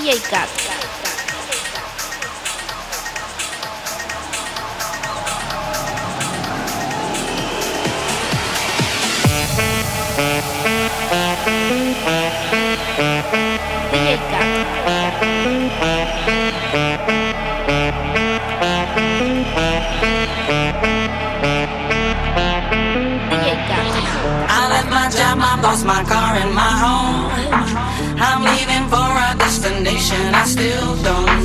DJ Cat. DJ Cat. I my my car. and I still don't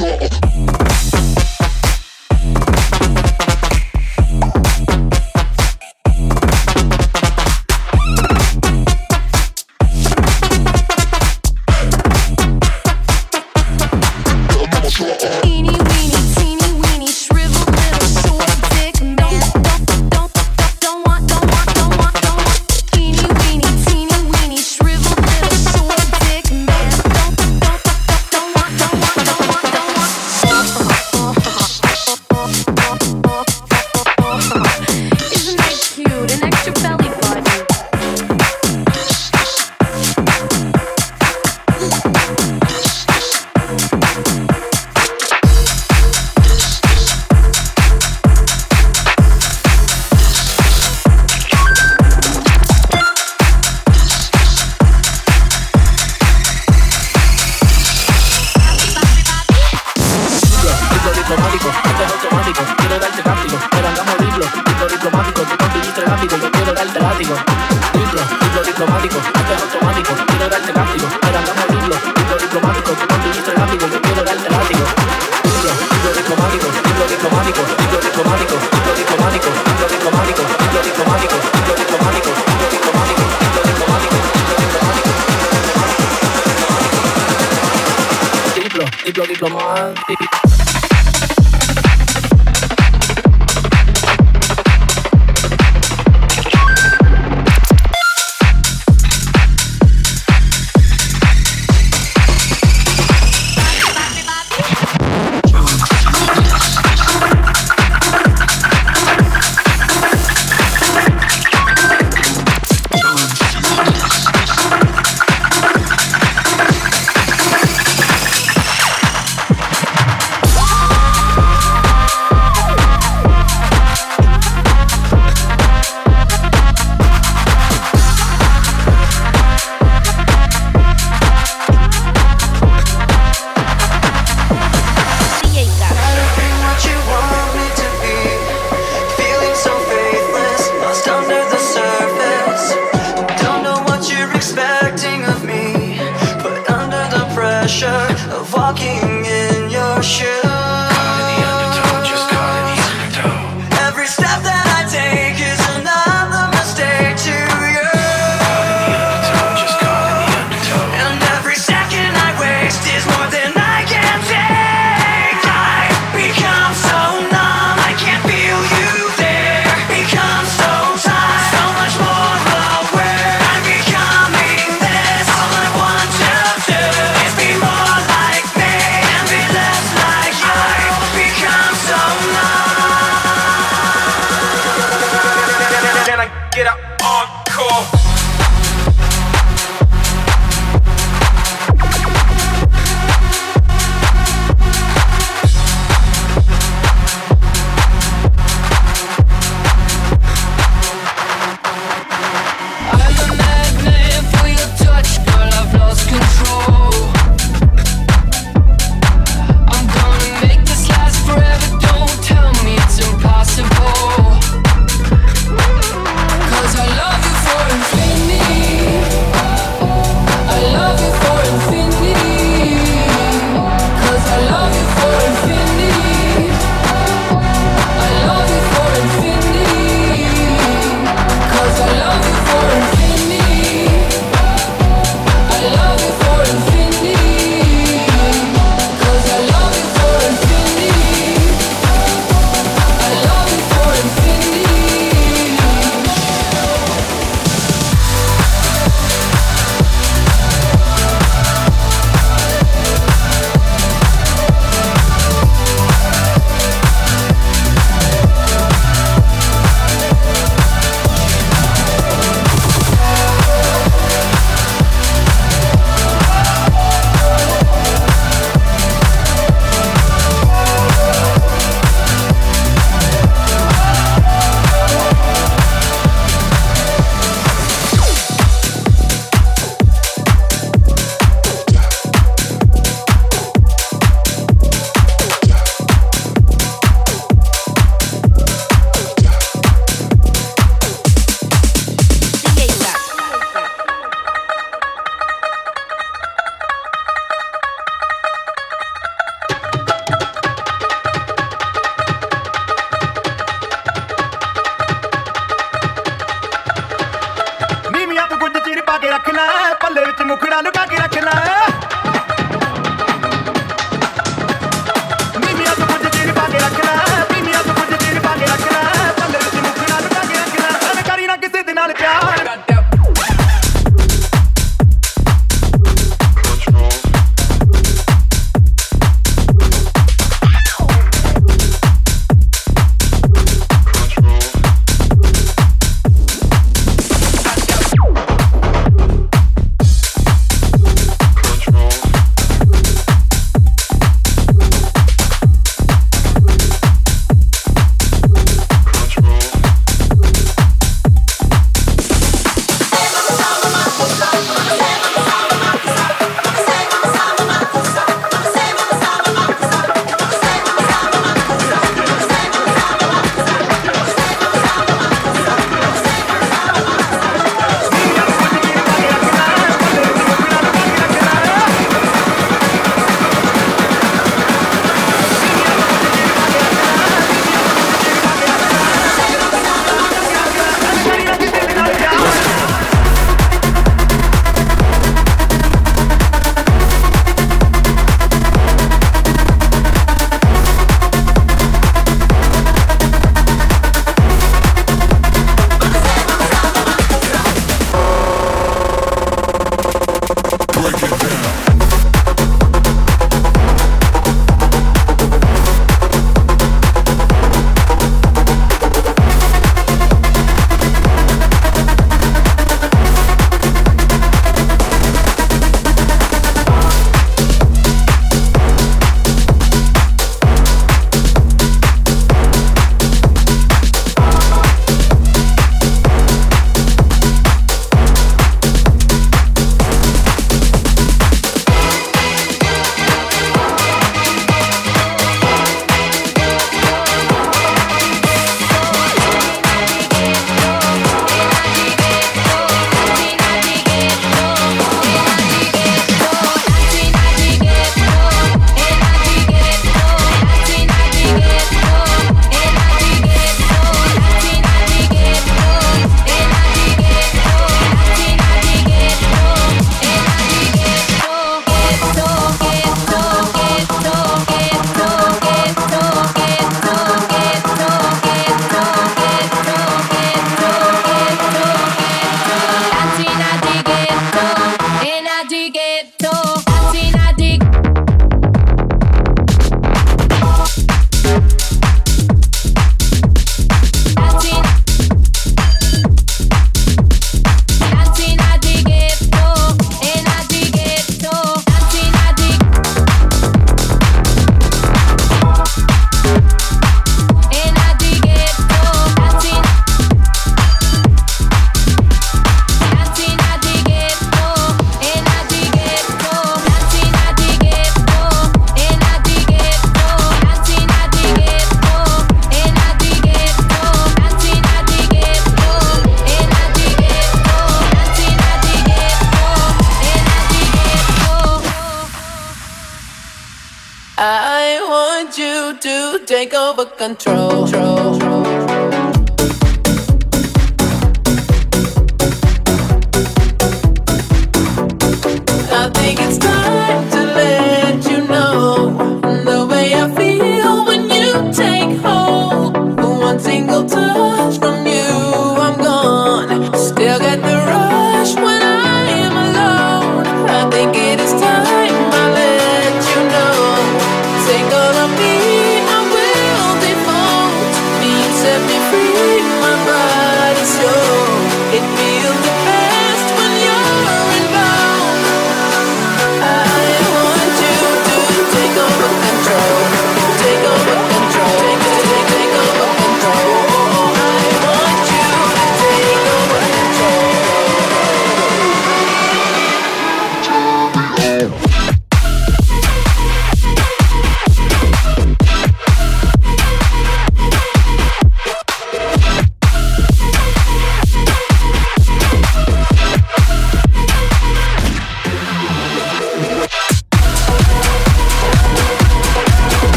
your Take all of me, I will